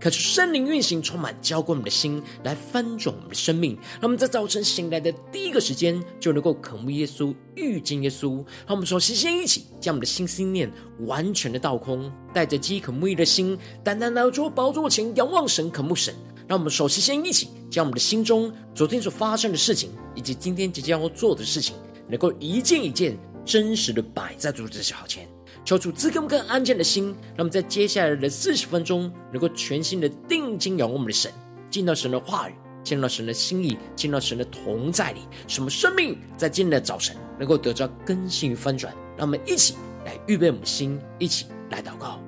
可是圣灵运行，充满浇灌我们的心，来翻转我们的生命。让我们在早晨醒来的第一个时间，就能够渴慕耶稣，遇见耶稣。让我们说，先一起将我们的心思念完全的倒空，带着饥渴慕义的心，单单来到宝座前仰望神，渴慕神。让我们首先一起将我们的心中昨天所发生的事情，以及今天即将要做的事情，能够一件一件真实的摆在主的脚前。求主赐给我们更安静的心，让我们在接下来的四十分钟，能够全心的定睛仰望我们的神，进到神的话语，进到神的心意，进到神的同在里，什么生命在今天的早晨能够得到更新与翻转。让我们一起来预备我们的心，一起来祷告。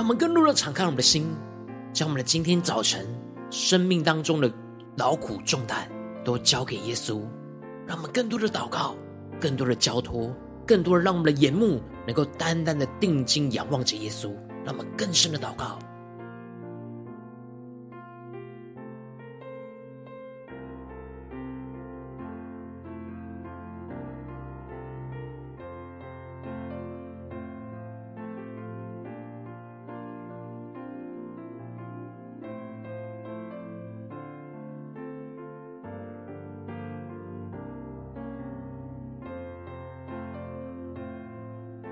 让我们更多的敞开我们的心，将我们的今天早晨生命当中的劳苦重担都交给耶稣。让我们更多的祷告，更多的交托，更多的让我们的眼目能够单单的定睛仰望着耶稣。让我们更深的祷告。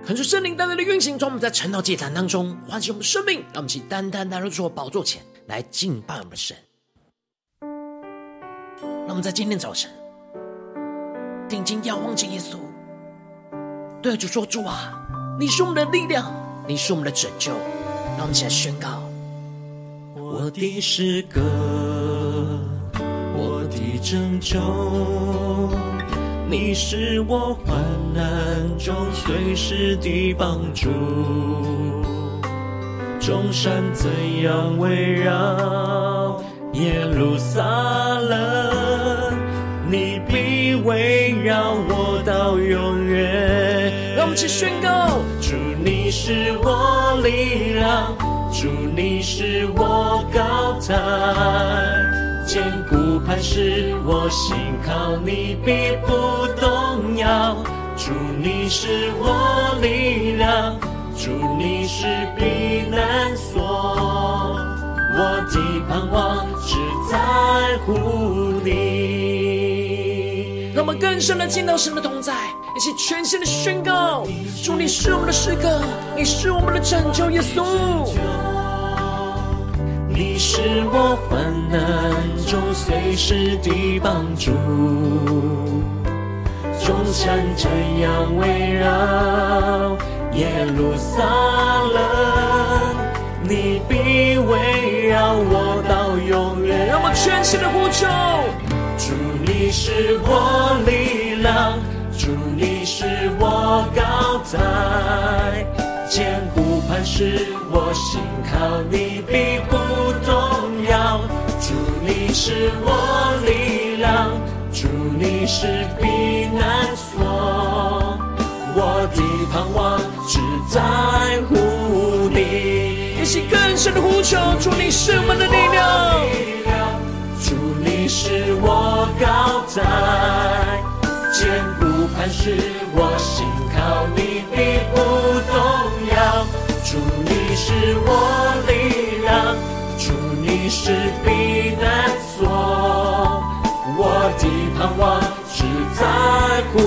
恳求圣灵单单的运行，从我们在晨祷祭坛当中唤醒我们生命，让我们一起单单来到主的宝座前来敬拜我们的神。让我们在今天早晨定睛仰望着耶稣，对主说：“主啊，你是我们的力量，你是我们的拯救。”让我们一起来宣告：我的诗歌，我的拯救。你是我患难中随时的帮助，众山怎样围绕耶路撒冷，你必围绕我到永远。让我们一起宣告：主，你是我力量，主，你是我高台。坚固磐石，我心靠你必不动摇。主，你是我力量，主，你是避难所。我的盼望只在乎你。让我们更深的见到神的同在，一起全新的宣告：主，你是我们的诗歌，你是我们的拯救，耶稣。你是我患难中随时的帮助，众山怎样围绕耶路撒冷，你必围绕我到永远。让我全心的呼求，主你是我力量，主你是我高台，坚固磐石，我心靠你必不动摇。是我力量，主你是避难所，我的盼望只在乎你。一起更深的呼求，主你是我的力量，主你是我高台，坚固磐石，我心靠你必不动摇。主你是我力量，主你是避难所，我的盼望只在乎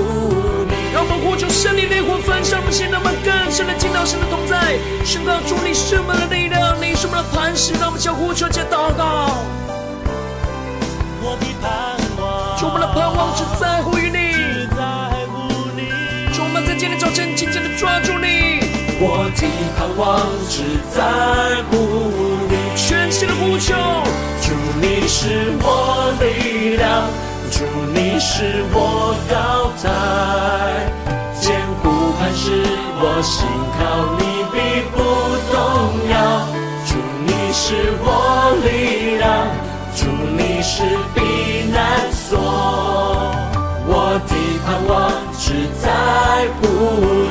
奉献，让我们更深的进到神的同在，宣告主你是我们的力量，你是我们的磐石，让我们向呼求且祷告。我的盼望，主我们的盼望只在乎于你，只在乎你。主我们在今天早晨紧紧的抓住你，我的盼望只在乎你，全心的呼求，主你是我力量，主你是我高台。坚苦磐石我心靠你必不动摇，主你是我力量，主你是避难所，我的盼望只在乎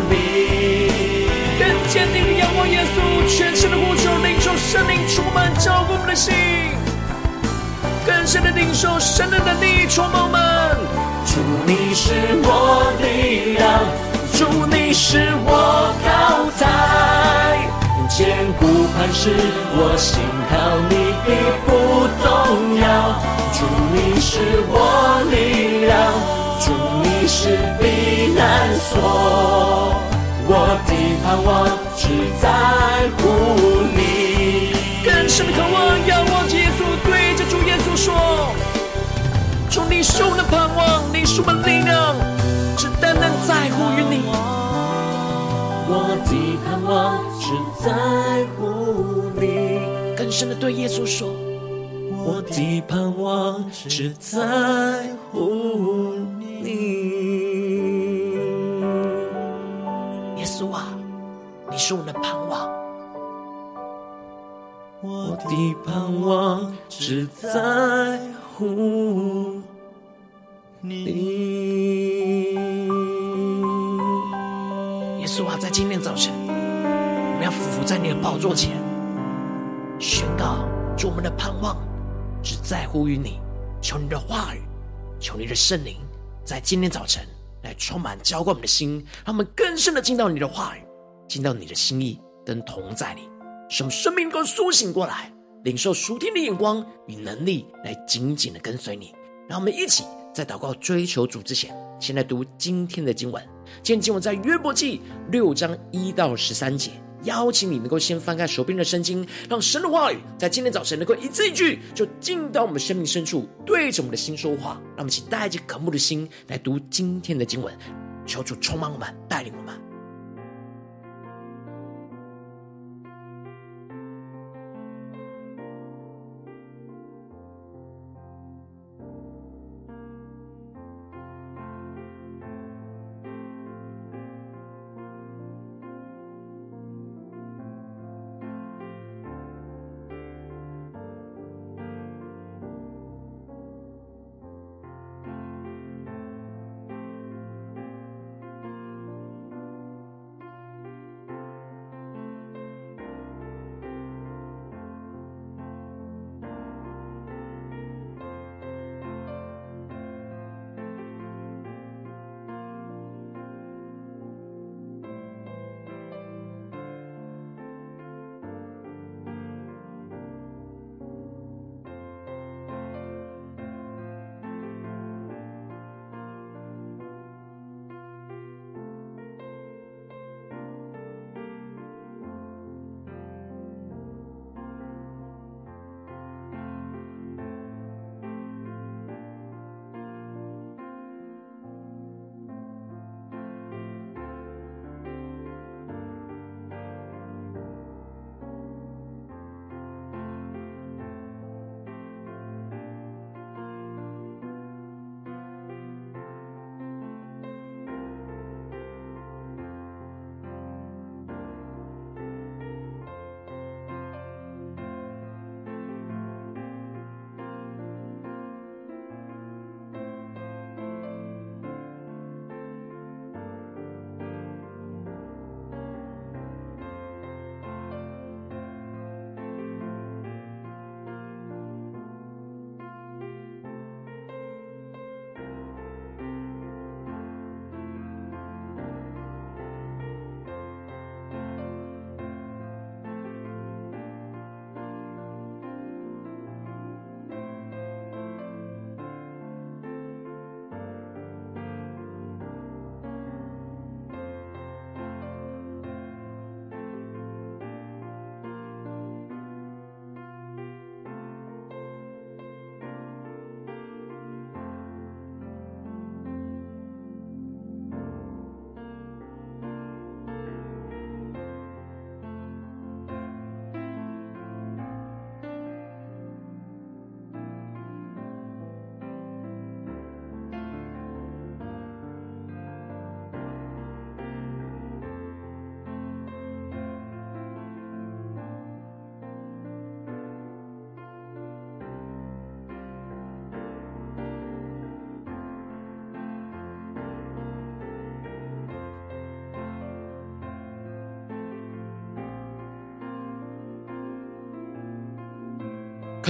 你。更坚定的仰望耶稣，全新的呼求，领受生命充满照顾我们的心，深的领受神的能力充满我们，主你是我力量。主你是我高台，坚固磐石，我心靠你必不动摇。主你是我力量，主你是避难所，我的盼望只在乎你。更深的渴，望主你是我的盼望，你是我的力量。只单单在乎于你，我的盼望只在乎你。更深的对耶稣说，我的盼望只在乎你。耶稣啊，你是我们的盼望，我的盼望只在乎你。耶稣啊，在今天早晨，我们要俯伏在你的宝座前，宣告：主，我们的盼望只在乎于你。求你的话语，求你的圣灵，在今天早晨来充满浇灌我们的心，让我们更深的进到你的话语，进到你的心意跟同在里，使我们生命能够苏醒过来，领受属天的眼光与能力，来紧紧的跟随你。让我们一起在祷告追求主之前，先来读今天的经文。今天经文在约伯记六章一到十三节，邀请你能够先翻开手边的圣经，让神的话语在今天早晨能够一字一句就进到我们生命深处，对着我们的心说话。让我们一起带着渴慕的心来读今天的经文，求主充满我们，带领我们。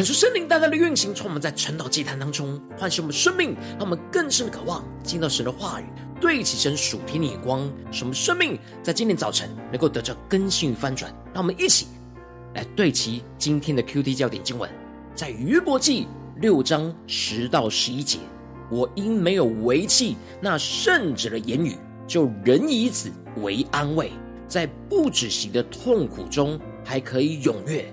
可是圣灵大大的运行，从我们在晨祷祭坛当中唤醒我们生命，让我们更深的渴望进到神的话语，对齐神属天的眼光，使我们生命在今天早晨能够得到更新与翻转。让我们一起来对齐今天的 QT 焦点经文，在约伯记六章十到十一节。我因没有违弃那圣者的言语，就仍以此为安慰，在不止息的痛苦中还可以踊跃。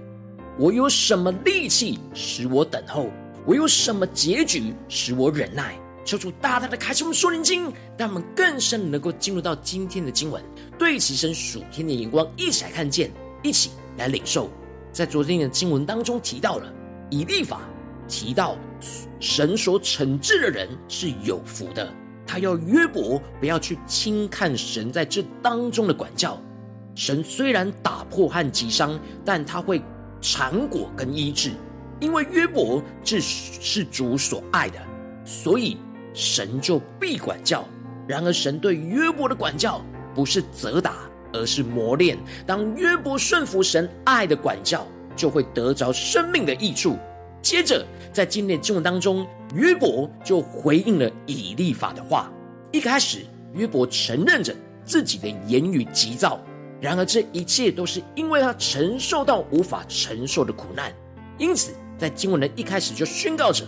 我有什么力气使我等候？我有什么结局使我忍耐？求主大大的开启我们属灵经，让我们更深能够进入到今天的经文，对齐神属天的眼光，一起来看见，一起来领受。在昨天的经文当中提到了以立法。提到神所惩治的人是有福的，他要约伯不要去轻看神在这当中的管教。神虽然打破和击伤，但他会缠裹跟医治，因为约伯这是主所爱的，所以神就必管教。然而，神对约伯的管教不是责打，而是磨练。当约伯顺服神爱的管教，就会得着生命的益处。接着，在今天的经文当中，约伯就回应了以利法的话。一开始，约伯承认着自己的言语急躁，然而这一切都是因为他承受到无法承受的苦难。因此，在经文的一开始就宣告着：“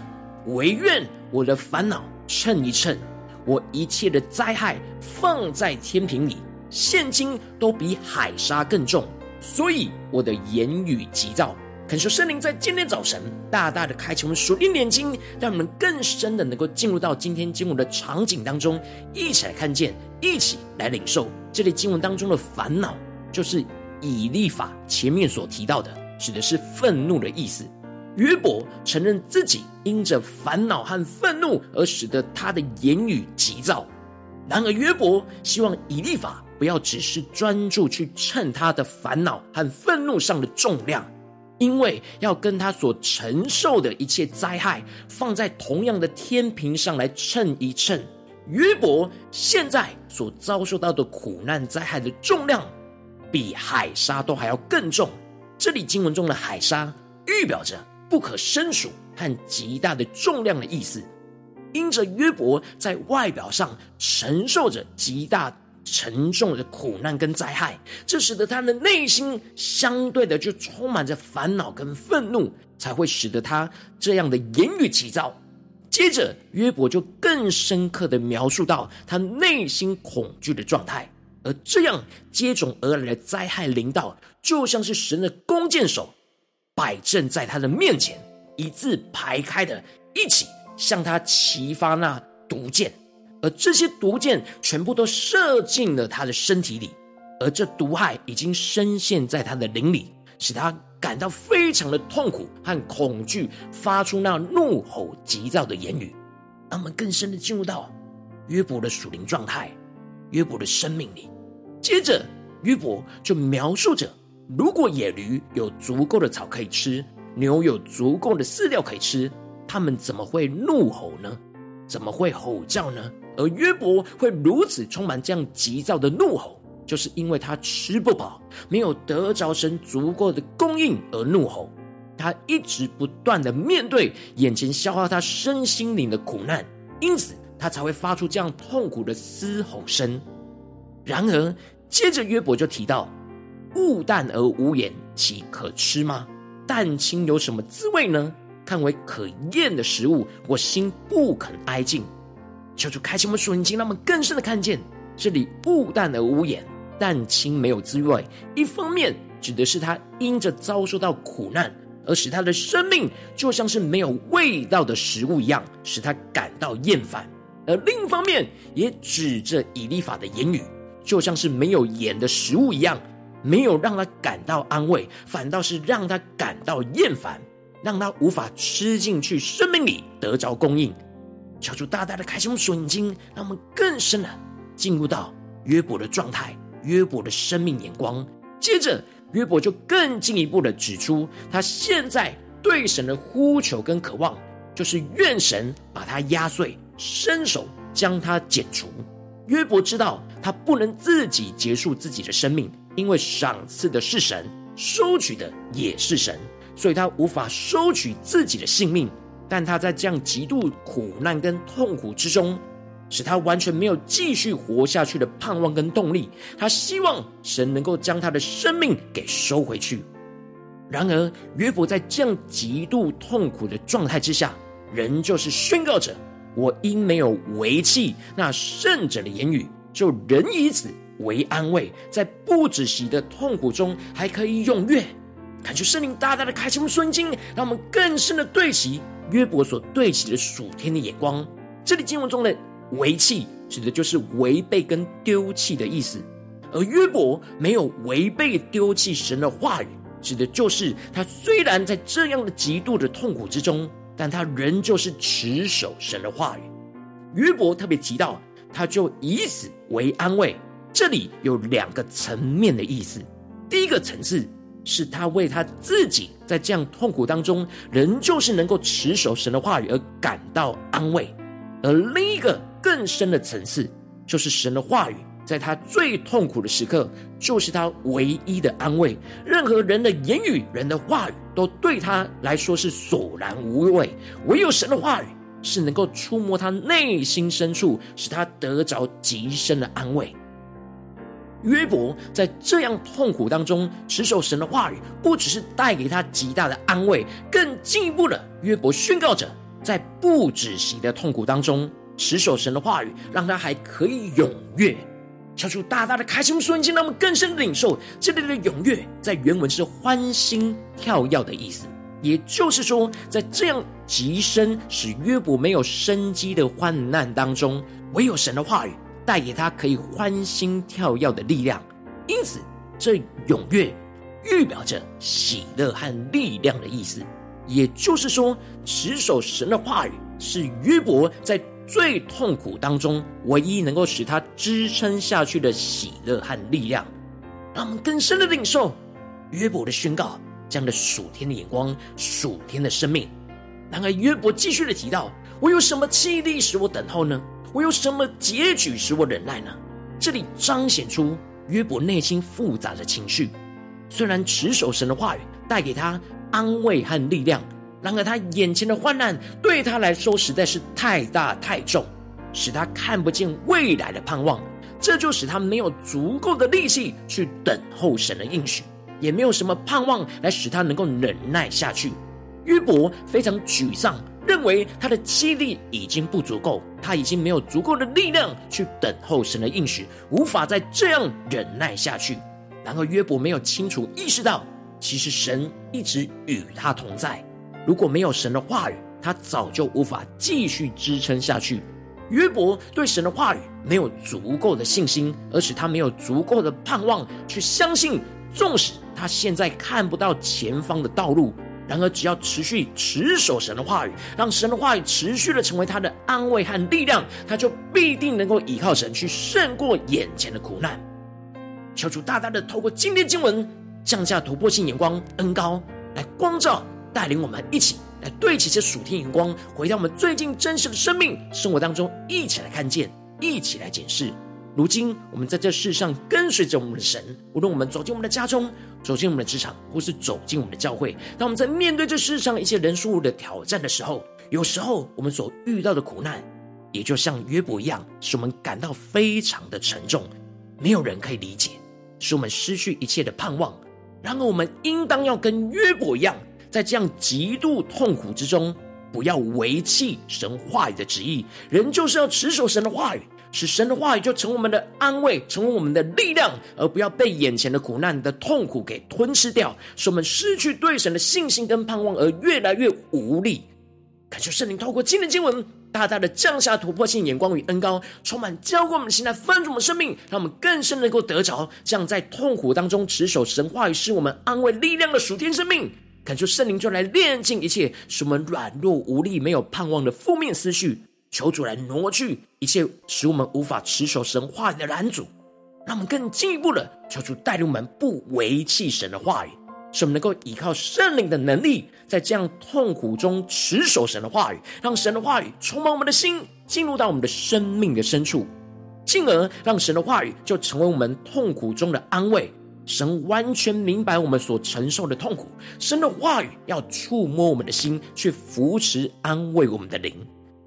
唯愿我的烦恼称一称，我一切的灾害放在天平里，现今都比海沙更重，所以我的言语急躁。”恳求圣灵在今天早晨大大的开启我们属灵眼睛，让我们更深的能够进入到今天经文的场景当中，一起来看见，一起来领受。这类经文当中的烦恼，就是以利法前面所提到的，指的是愤怒的意思。约伯承认自己因着烦恼和愤怒而使得他的言语急躁，然而约伯希望以利法不要只是专注去称他的烦恼和愤怒上的重量。因为要跟他所承受的一切灾害放在同样的天平上来称一称，约伯现在所遭受到的苦难灾害的重量，比海沙都还要更重。这里经文中的海沙预表着不可胜数和极大的重量的意思，因着约伯在外表上承受着极大。沉重的苦难跟灾害，这使得他的内心相对的就充满着烦恼跟愤怒，才会使得他这样的言语急躁。接着，约伯就更深刻的描述到他内心恐惧的状态，而这样接踵而来的灾害临到，就像是神的弓箭手摆正在他的面前，一字排开的，一起向他齐发那毒箭。而这些毒箭全部都射进了他的身体里，而这毒害已经深陷在他的灵里，使他感到非常的痛苦和恐惧，发出那怒吼急躁的言语。让我们更深的进入到约伯的属灵状态，约伯的生命里。接着，约伯就描述着：如果野驴有足够的草可以吃，牛有足够的饲料可以吃，他们怎么会怒吼呢？怎么会吼叫呢？而约伯会如此充满这样急躁的怒吼，就是因为他吃不饱，没有得着神足够的供应而怒吼。他一直不断的面对眼前消耗他身心灵的苦难，因此他才会发出这样痛苦的嘶吼声。然而，接着约伯就提到：物淡而无盐，岂可吃吗？蛋清有什么滋味呢？看为可厌的食物，我心不肯挨近。求主开启我们属灵经，让我们更深的看见这里物淡而无盐，蛋清没有滋味。一方面指的是他因着遭受到苦难，而使他的生命就像是没有味道的食物一样，使他感到厌烦；而另一方面也指着以利法的言语，就像是没有盐的食物一样，没有让他感到安慰，反倒是让他感到厌烦，让他无法吃进去生命里得着供应。求主大大的开启我们属灵眼睛，让我们更深的进入到约伯的状态、约伯的生命眼光。接着，约伯就更进一步的指出，他现在对神的呼求跟渴望，就是愿神把他压碎，伸手将他剪除。约伯知道他不能自己结束自己的生命，因为赏赐的是神，收取的也是神。所以他无法收取自己的性命。但他在这样极度苦难跟痛苦之中，使他完全没有继续活下去的盼望跟动力。他希望神能够将他的生命给收回去。然而，约伯在这样极度痛苦的状态之下，仍旧是宣告着：“我因没有违弃那圣者的言语，就仍以此为安慰，在不止息的痛苦中还可以踊跃。”感谢圣灵大大的开启我们顺经，让我们更深的对齐。约伯所对齐的属天的眼光，这里经文中的违弃指的就是违背跟丢弃的意思，而约伯没有违背丢弃神的话语，指的就是他虽然在这样的极度的痛苦之中，但他仍旧是持守神的话语。约伯特别提到，他就以此为安慰，这里有两个层面的意思，第一个层次。是他为他自己在这样痛苦当中，仍旧是能够持守神的话语而感到安慰；而另一个更深的层次，就是神的话语在他最痛苦的时刻，就是他唯一的安慰。任何人的言语、人的话语，都对他来说是索然无味，唯有神的话语是能够触摸他内心深处，使他得着极深的安慰。约伯在这样痛苦当中持守神的话语，不只是带给他极大的安慰，更进一步的，约伯宣告着，在不止息的痛苦当中持守神的话语，让他还可以踊跃，敲出大大的开心瞬间，让我们更深的领受这里的踊跃，在原文是欢欣跳跃的意思，也就是说，在这样极深使约伯没有生机的患难当中，唯有神的话语。带给他可以欢欣跳跃的力量，因此这踊跃预表着喜乐和力量的意思。也就是说，持守神的话语是约伯在最痛苦当中唯一能够使他支撑下去的喜乐和力量。让我们更深的领受约伯的宣告，这样的属天的眼光、属天的生命。然而，约伯继续的提到：“我有什么气力使我等候呢？”我有什么结局使我忍耐呢？这里彰显出约伯内心复杂的情绪。虽然持守神的话语带给他安慰和力量，然而他眼前的患难对他来说实在是太大太重，使他看不见未来的盼望。这就使他没有足够的力气去等候神的应许，也没有什么盼望来使他能够忍耐下去。约伯非常沮丧。认为他的气力已经不足够，他已经没有足够的力量去等候神的应许，无法再这样忍耐下去。然而约伯没有清楚意识到，其实神一直与他同在。如果没有神的话语，他早就无法继续支撑下去。约伯对神的话语没有足够的信心，而使他没有足够的盼望去相信，纵使他现在看不到前方的道路。然而，只要持续持守神的话语，让神的话语持续的成为他的安慰和力量，他就必定能够依靠神去胜过眼前的苦难。求主大大的透过今天经文降下突破性眼光恩膏来光照，带领我们一起来对齐这属天眼光，回到我们最近真实的生命生活当中，一起来看见，一起来检视。如今，我们在这世上跟随着我们的神，无论我们走进我们的家中，走进我们的职场，或是走进我们的教会，当我们在面对这世上一些人事物的挑战的时候，有时候我们所遇到的苦难，也就像约伯一样，使我们感到非常的沉重，没有人可以理解，使我们失去一切的盼望。然而，我们应当要跟约伯一样，在这样极度痛苦之中，不要违弃神话语的旨意，人就是要持守神的话语。使神的话语就成为我们的安慰，成为我们的力量，而不要被眼前的苦难的痛苦给吞噬掉，使我们失去对神的信心跟盼望，而越来越无力。感谢圣灵透过今天的经文，大大的降下突破性眼光与恩膏，充满浇灌我们的心，来翻转我们生命，让我们更深能够得着这样在痛苦当中持守神话语，是我们安慰力量的属天生命。感谢圣灵就来炼净一切使我们软弱无力、没有盼望的负面思绪。求主来挪去一切使我们无法持守神话语的拦阻，让我们更进一步的求主带领我们不违弃神的话语，使我们能够依靠圣灵的能力，在这样痛苦中持守神的话语，让神的话语充满我们的心，进入到我们的生命的深处，进而让神的话语就成为我们痛苦中的安慰，神完全明白我们所承受的痛苦，神的话语要触摸我们的心，去扶持安慰我们的灵，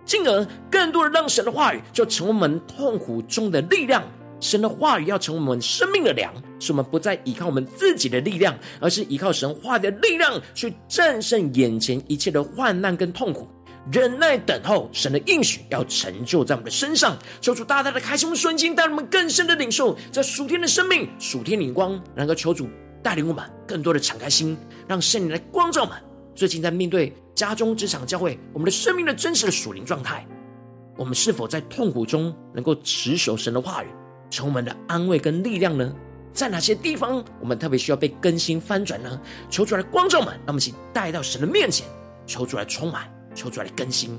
进而更多的让神的话语就成为我们痛苦中的力量。神的话语要成为我们生命的粮，使我们不再依靠我们自己的力量，而是依靠神话的力量去战胜眼前一切的患难跟痛苦。忍耐等候神的应许，要成就在我们的身上。求主大大的开启我们瞬间，带我们更深的领受这属天的生命、属天灵光。然后求主带领我们更多的敞开心，让圣灵来光照我们。最近在面对家中、职场、教会，我们的生命的真实的属灵状态，我们是否在痛苦中能够持守神的话语，成我们的安慰跟力量呢？在哪些地方我们特别需要被更新翻转呢？求主来光照我们，让我们一起带到神的面前，求主来充满。求主来更新。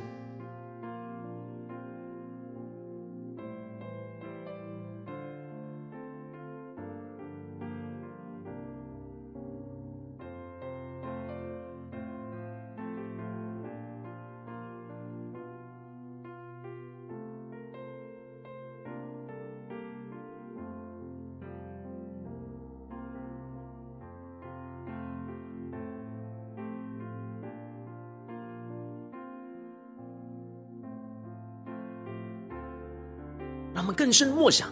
让我们更深默想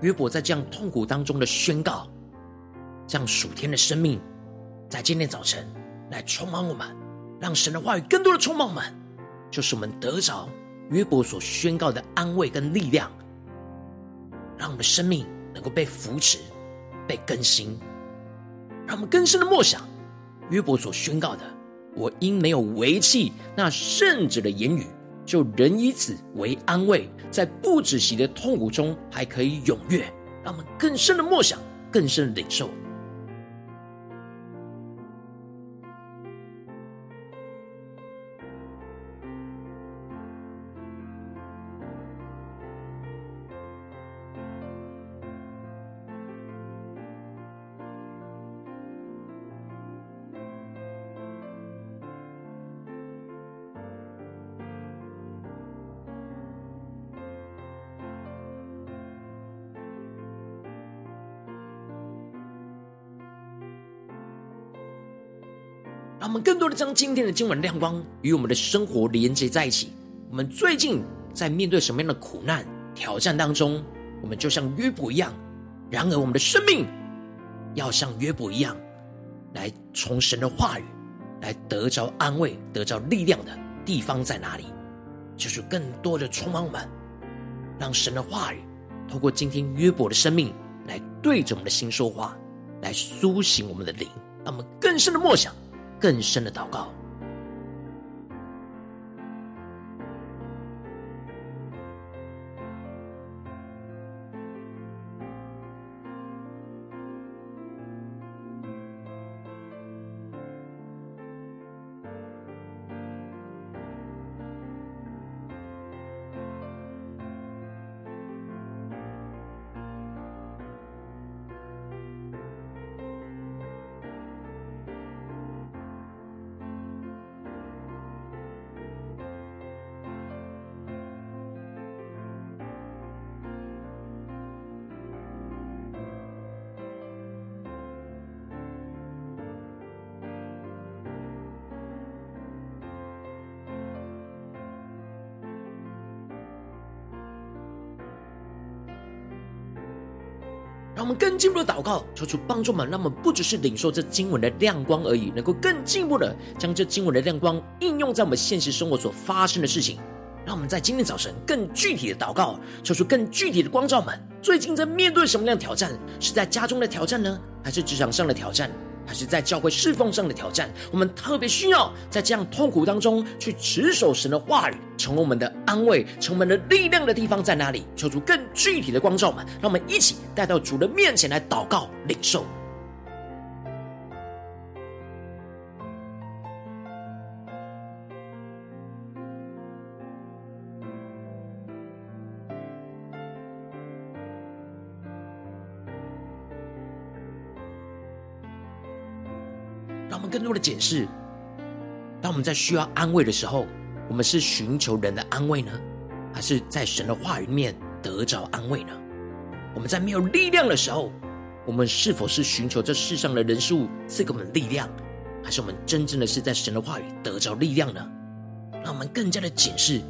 约伯在这样痛苦当中的宣告，这样属天的生命，在今天早晨来充满我们，让神的话语更多的充满我们，就是我们得着约伯所宣告的安慰跟力量，让我们的生命能够被扶持、被更新。让我们更深的默想约伯所宣告的：我因没有违弃那圣者的言语。就仍以此为安慰，在不止息的痛苦中还可以踊跃，让我们更深的默想，更深的领受。让我们更多的将今天的经文亮光与我们的生活连接在一起。我们最近在面对什么样的苦难挑战当中？我们就像约伯一样。然而，我们的生命要像约伯一样，来从神的话语来得着安慰、得着力量的地方在哪里？就是更多的充满我们，让神的话语透过今天约伯的生命来对着我们的心说话，来苏醒我们的灵，让我们更深的默想。更深的祷告。让我们更进步的祷告，求主帮助们，让我们不只是领受这经文的亮光而已，能够更进一步的将这经文的亮光应用在我们现实生活所发生的事情。让我们在今天早晨更具体的祷告，求出更具体的光照们。最近在面对什么样的挑战？是在家中的挑战呢，还是职场上的挑战？还是在教会侍奉上的挑战，我们特别需要在这样痛苦当中去持守神的话语，成为我们的安慰，成为我们的力量的地方在哪里？求主更具体的光照们，让我们一起带到主的面前来祷告领受。更多的检视，当我们在需要安慰的时候，我们是寻求人的安慰呢，还是在神的话语面得着安慰呢？我们在没有力量的时候，我们是否是寻求这世上的人事物赐给我们力量，还是我们真正的是在神的话语得着力量呢？让我们更加的检视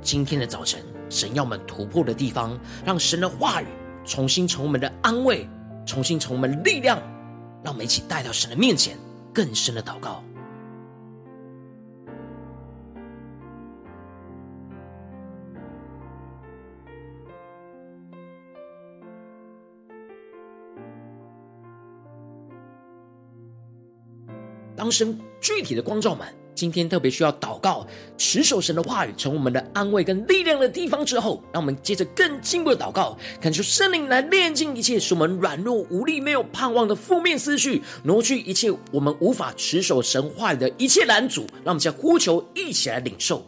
今天的早晨，神要我们突破的地方，让神的话语重新从我们的安慰，重新从我们力量，让我们一起带到神的面前，更深的祷告。当神具体的光照满，今天特别需要祷告，持守神的话语，成我们的安慰跟力量的地方之后，让我们接着更进一步的祷告，恳求圣灵来炼净一切使我们软弱无力、没有盼望的负面思绪，挪去一切我们无法持守神话语的一切拦阻，让我们在呼求，一起来领受。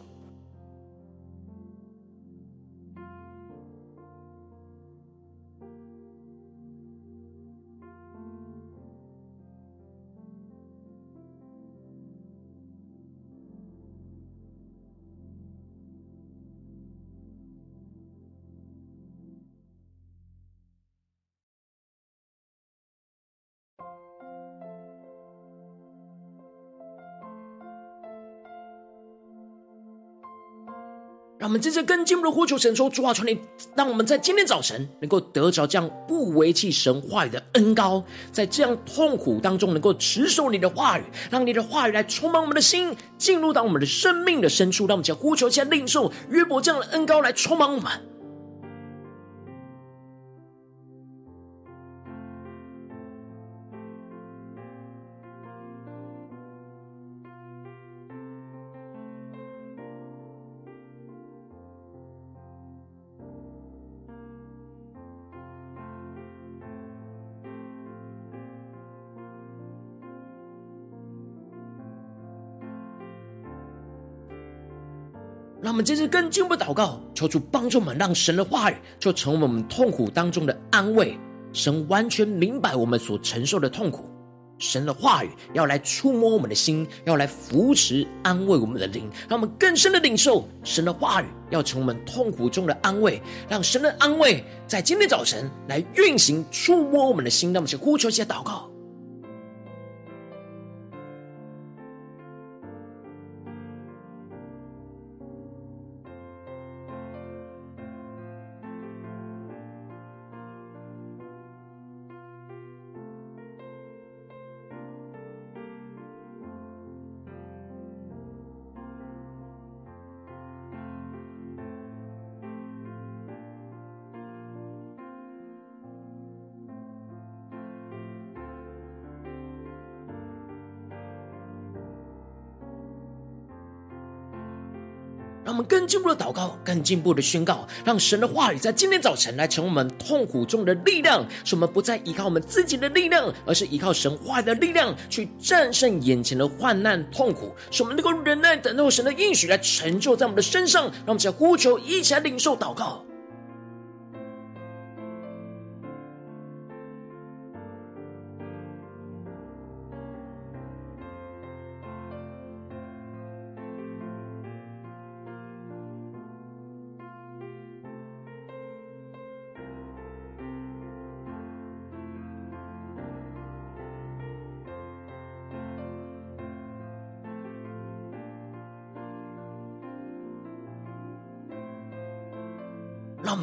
们接着更进一步的呼求神说：主啊，求你让我们在今天早晨能够得着这样不为弃神话语的恩高，在这样痛苦当中能够持守你的话语，让你的话语来充满我们的心，进入到我们的生命的深处。让我们将呼求、在领受约伯这样的恩高来充满我们。让我们这次更进一步祷告，求主帮助我们，让神的话语就成为我们痛苦当中的安慰。神完全明白我们所承受的痛苦，神的话语要来触摸我们的心，要来扶持安慰我们的灵，让我们更深的领受神的话语，要成为我们痛苦中的安慰，让神的安慰在今天早晨来运行，触摸我们的心。让我们去呼求，一些祷告。让我们更进步的祷告，更进步的宣告，让神的话语在今天早晨来成为我们痛苦中的力量，使我们不再依靠我们自己的力量，而是依靠神话的力量去战胜眼前的患难痛苦，使我们能够忍耐等候神的应许来成就在我们的身上。让我们在呼求，一起来领受祷告。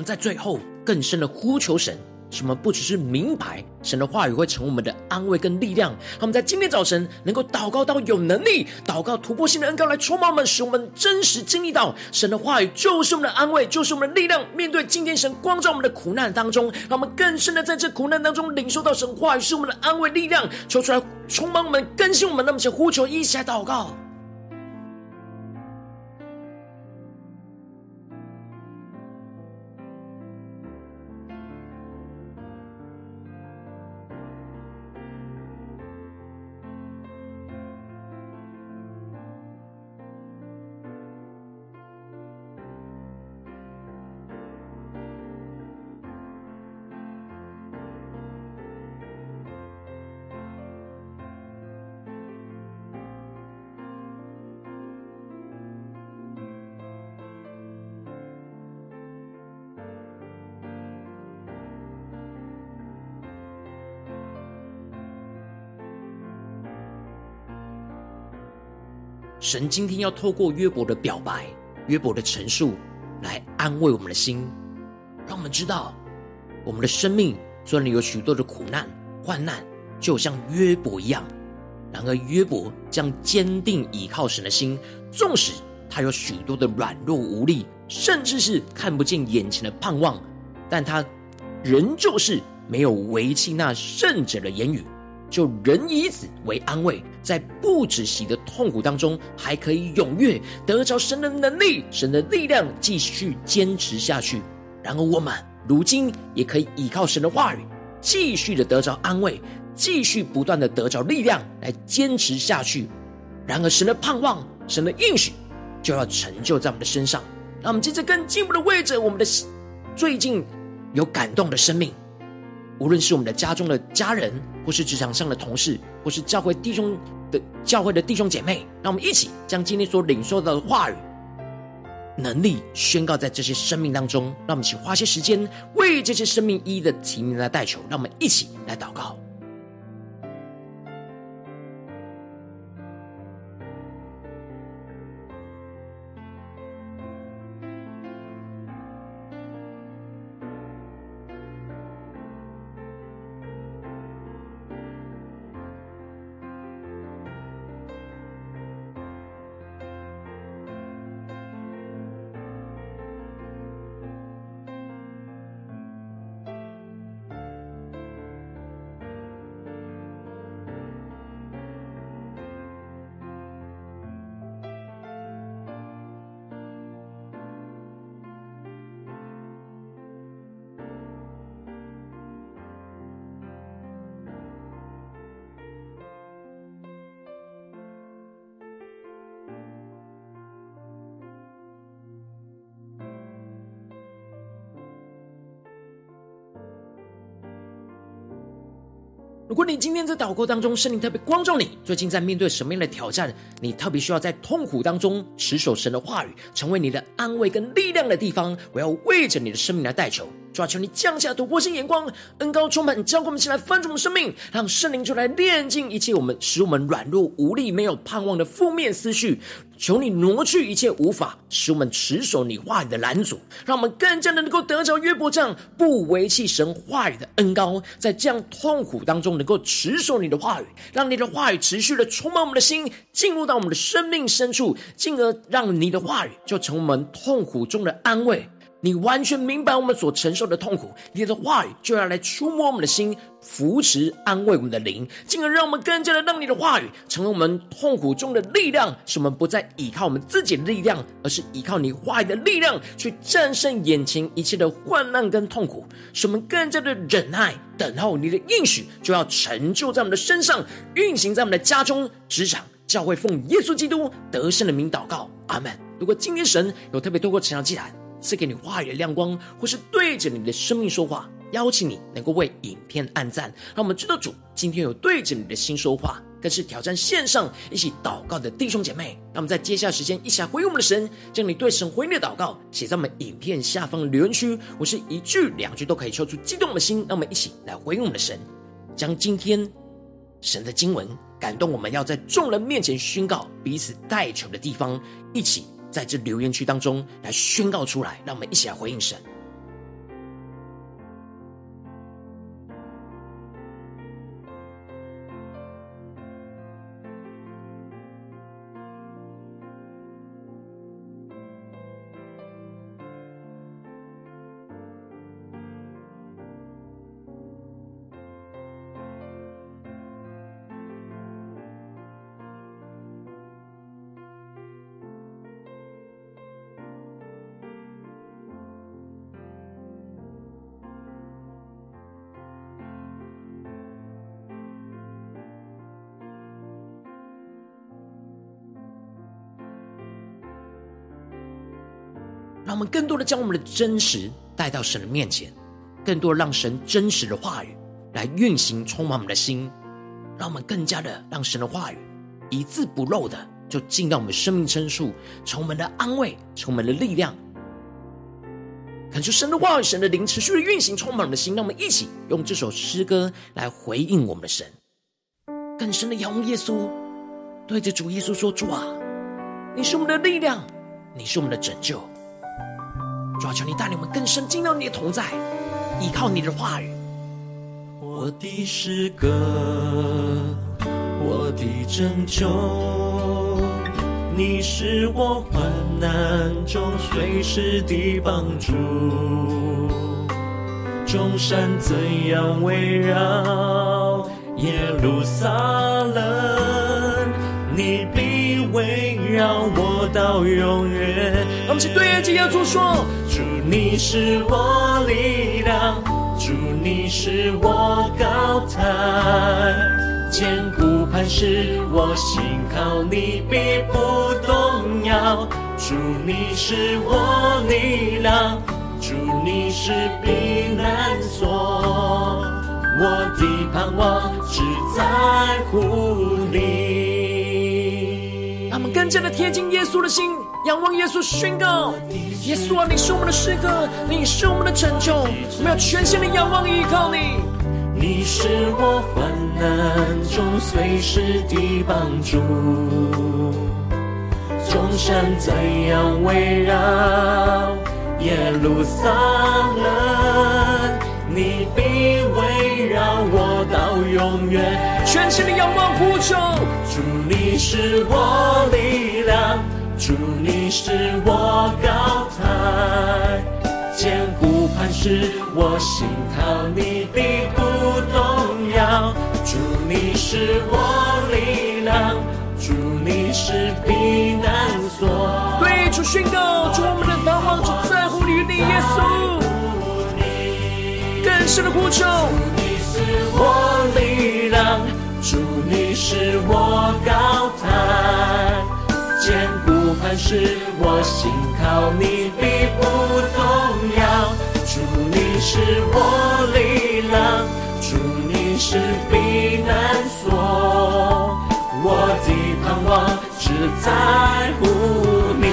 在最后更深的呼求神，使我们不只是明白神的话语会成为我们的安慰跟力量。让我们在今天早晨能够祷告到有能力，祷告突破性的恩膏来充满我们，使我们真实经历到神的话语就是我们的安慰，就是我们的力量。面对今天神光照我们的苦难当中，让我们更深的在这苦难当中领受到神话语是我们的安慰力量，求出来充满我们，更新我们。那么，请呼求，一起来祷告。神今天要透过约伯的表白、约伯的陈述，来安慰我们的心，让我们知道，我们的生命虽然有许多的苦难、患难，就像约伯一样。然而，约伯将坚定倚靠神的心，纵使他有许多的软弱无力，甚至是看不见眼前的盼望，但他仍旧是没有违弃那圣者的言语。就仍以此为安慰，在不止息的痛苦当中，还可以踊跃得着神的能力、神的力量，继续坚持下去。然而，我们如今也可以依靠神的话语，继续的得着安慰，继续不断的得着力量来坚持下去。然而，神的盼望、神的应许就要成就在我们的身上。让我们接着更进一步的为着我们的最近有感动的生命。无论是我们的家中的家人，或是职场上的同事，或是教会弟兄的教会的弟兄姐妹，让我们一起将今天所领受到的话语、能力宣告在这些生命当中。让我们一起花些时间为这些生命一一的提名来代求。让我们一起来祷告。你今天在祷告当中，圣灵特别光照你，最近在面对什么样的挑战？你特别需要在痛苦当中持守神的话语，成为你的安慰跟力量的地方。我要为着你的生命来代求。主啊，求你降下突破性眼光，恩高充满，教灌我们起来翻转我们生命，让圣灵就来炼净一切我们使我们软弱无力、没有盼望的负面思绪。求你挪去一切无法使我们持守你话语的拦阻，让我们更加的能够得着约伯这样不为弃神话语的恩膏，在这样痛苦当中能够持守你的话语，让你的话语持续的充满我们的心，进入到我们的生命深处，进而让你的话语就成我们痛苦中的安慰。你完全明白我们所承受的痛苦，你的话语就要来触摸我们的心，扶持安慰我们的灵，进而让我们更加的让你的话语成为我们痛苦中的力量，使我们不再依靠我们自己的力量，而是依靠你话语的力量去战胜眼前一切的患难跟痛苦，使我们更加的忍耐，等候你的应许就要成就在我们的身上，运行在我们的家中、职场、教会，奉耶稣基督得胜的名祷告，阿门。如果今天神有特别透过晨祷祭坛，赐给你话语的亮光，或是对着你的生命说话，邀请你能够为影片按赞，让我们知道主今天有对着你的心说话，更是挑战线上一起祷告的弟兄姐妹。让我们在接下来时间一起来回应我们的神，将你对神回应的祷告写在我们影片下方留言区，我是一句两句都可以说出激动的心。让我们一起来回应我们的神，将今天神的经文感动我们要在众人面前宣告彼此代求的地方，一起。在这留言区当中来宣告出来，让我们一起来回应神。更多的将我们的真实带到神的面前，更多的让神真实的话语来运行，充满我们的心，让我们更加的让神的话语一字不漏的就进到我们生命深处，成为我们的安慰，成为我们的力量。恳求神的话语、神的灵持续的运行，充满我们的心。让我们一起用这首诗歌来回应我们的神，更深的仰望耶稣，对着主耶稣说：“主啊，你是我们的力量，你是我们的拯救。主，求你带领我们更深进到你的同在，依靠你的话语。我的诗歌，我的拯救，你是我患难中随时的帮助。众山怎样围绕耶路撒冷，你必为绕我到永远。我们请对着耶稣说：主，你是我力量；主，你是我高台，坚固磐石，我心靠你必不动摇。主，你是我力量。主，你是避难所，我的盼望只在乎你。让我们更加的贴近耶稣的心，仰望耶稣，宣告：耶稣啊，你是我们的诗歌，你是我们的拯救，我们要全心的仰望依靠你。你是我患难中随时的帮助，众山怎样围绕。耶路撒冷，你必围绕我到永远。全心的仰望呼求，主你是我力量，主你是我高台，坚固磐石，我心靠你必不动摇。主你是我力量，主你是避难所。对主宣告，更深的呼求。主你是我力量，主你是我高台，坚固磐石，我心靠你必不动摇。主你是我力量，主你是避难所，我的盼望只在乎你。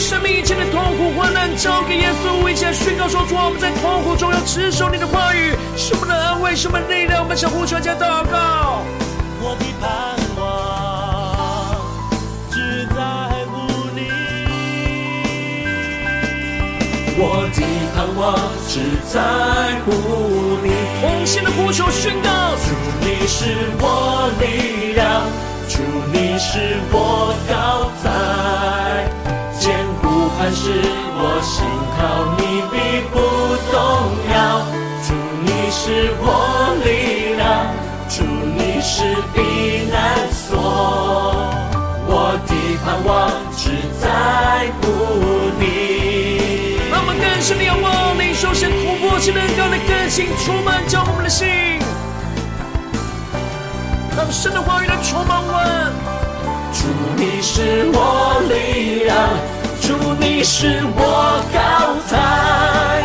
生命一切的痛苦患难交给耶稣，一起来宣告说：主啊，我们在痛苦中要持守你的话语，是我们的安慰，是我们的力量。我们向呼求加祷告。我的盼望只在乎你，我的盼望只在乎你。同心的呼求宣告：主你是我力量，主你是我高台。磐石，我心靠你必不动摇。主你是我力量，主你是避难所，我的盼望只在乎你。让我们更深的仰望你，首先突破性的高的更新，充满着我们的心，让神的话语来充满我们。主你是我力量。主你是我高台，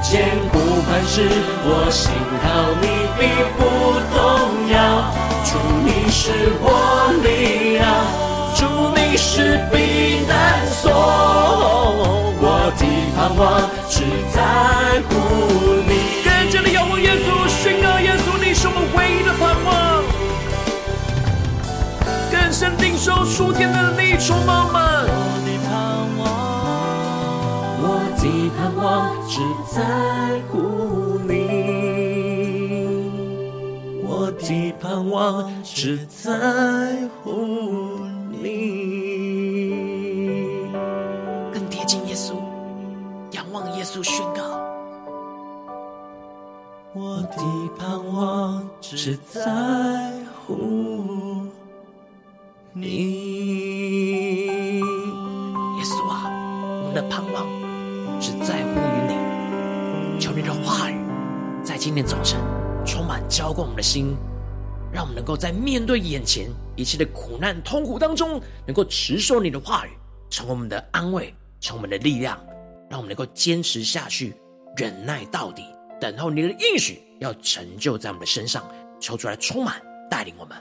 坚固磐石，我心靠你必不动摇。主你是我力量，主你是避难所，我的盼望只在乎你。更加的仰望耶稣，宣告耶稣你是我们唯一的盼望，更深定受属天的力充满满只在乎你，我的盼望只在乎你。更贴近耶稣，仰望耶稣，宣告：我的盼望只在乎你。今天早晨充满浇灌我们的心，让我们能够在面对眼前一切的苦难痛苦当中，能够持守你的话语，成为我们的安慰，成为我们的力量，让我们能够坚持下去，忍耐到底，等候你的应许要成就在我们的身上，求主来充满带领我们。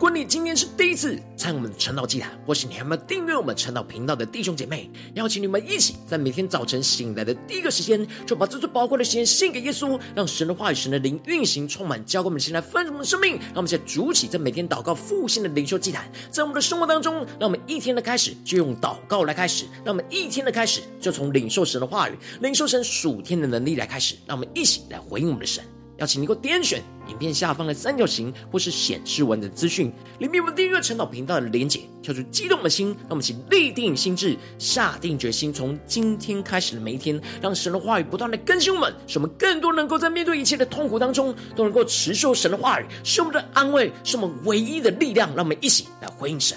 如果你今天是第一次参与我们的晨祷祭坛，或是你还没有订阅我们晨祷频道的弟兄姐妹，邀请你们一起在每天早晨醒来的第一个时间，就把这最宝贵的时间献给耶稣，让神的话语、神的灵运行充满，交给我们现在丰盛的生命。让我们现在主起在每天祷告复兴的灵修祭坛，在我们的生活当中，让我们一天的开始就用祷告来开始，让我们一天的开始就从领受神的话语、领受神属天的能力来开始，让我们一起来回应我们的神。邀请你给我点选影片下方的三角形，或是显示文的资讯，里面有订阅陈祷频道的连结，跳出激动的心，让我们一起立定心智，下定决心，从今天开始的每一天，让神的话语不断的更新我们，使我们更多能够在面对一切的痛苦当中，都能够持受神的话语，是我们的安慰，是我们唯一的力量。让我们一起来回应神。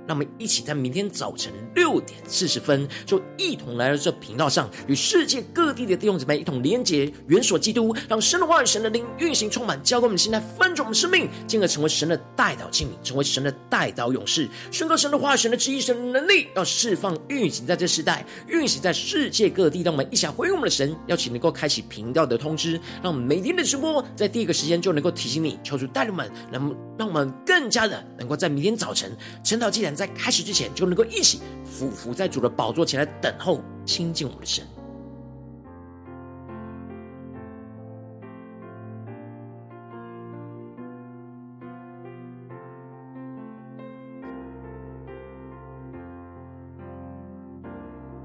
让我们一起在明天早晨六点四十分，就一同来到这频道上，与世界各地的弟兄姊妹一同连接、元锁基督，让神的话语、神的灵运行充满，浇灌我们现在分盛我们生命，进而成为神的代祷器皿，成为神的代祷勇士，宣告神的话语、神的旨意、神的能力，要释放、运行在这世代，运行在世界各地。让我们一起回应我们的神，邀请能够开启频道的通知，让我们每天的直播在第一个时间就能够提醒你，求主带领们，让让我们更加的能够在明天早晨晨祷祭坛在开始之前，就能够一起俯伏在主的宝座前来等候亲近我们的神。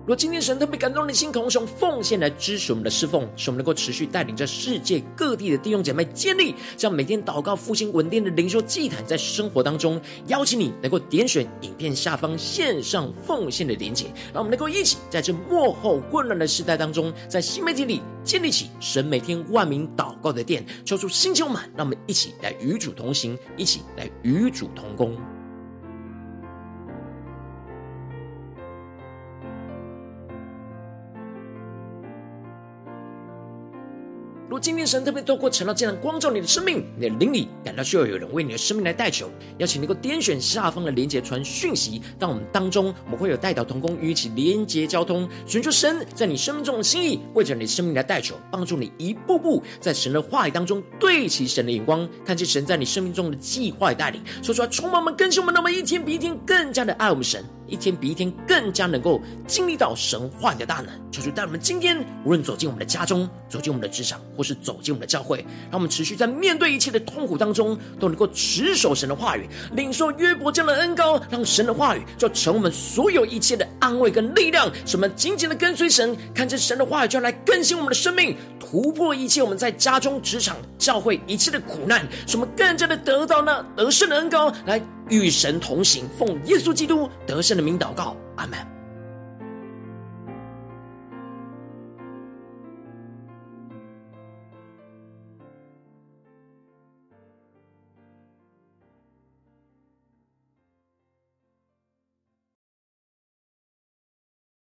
若今天神特别感动你的心，渴望用奉献来支持我们的侍奉，使我们能够持续带领着世界各地的弟兄姐妹建立这样每天祷告复兴稳定的灵修祭坛，在生活当中，邀请你能够点选影片下方线上奉献的连结，让我们能够一起在这幕后混乱的时代当中，在新媒体里建立起神每天万名祷告的殿，抽出新球满，让我们一起来与主同行，一起来与主同工。今天神特别透过晨祷祭坛光照你的生命，你的灵里感到需要有人为你的生命来代求，邀请能够点选下方的连结传讯息到我们当中，我们会有代祷同工与一起连结交通，寻求神在你生命中的心意，为着你的生命来代求，帮助你一步步在神的话语当中对齐神的眼光，看见神在你生命中的计划带领，说出来充满我们更新我们，那么一天比一天更加的爱我们神。一天比一天更加能够经历到神话的大能，求主带我们今天无论走进我们的家中，走进我们的职场，或是走进我们的教会，让我们持续在面对一切的痛苦当中，都能够持守神的话语，领受约伯这样的恩膏，让神的话语就成我们所有一切的安慰跟力量，使我们紧紧的跟随神，看着神的话语就要来更新我们的生命，突破一切我们在家中、职场、教会一切的苦难，使我们更加的得到那得胜的恩膏来。与神同行，奉耶稣基督得胜的名祷告，阿门。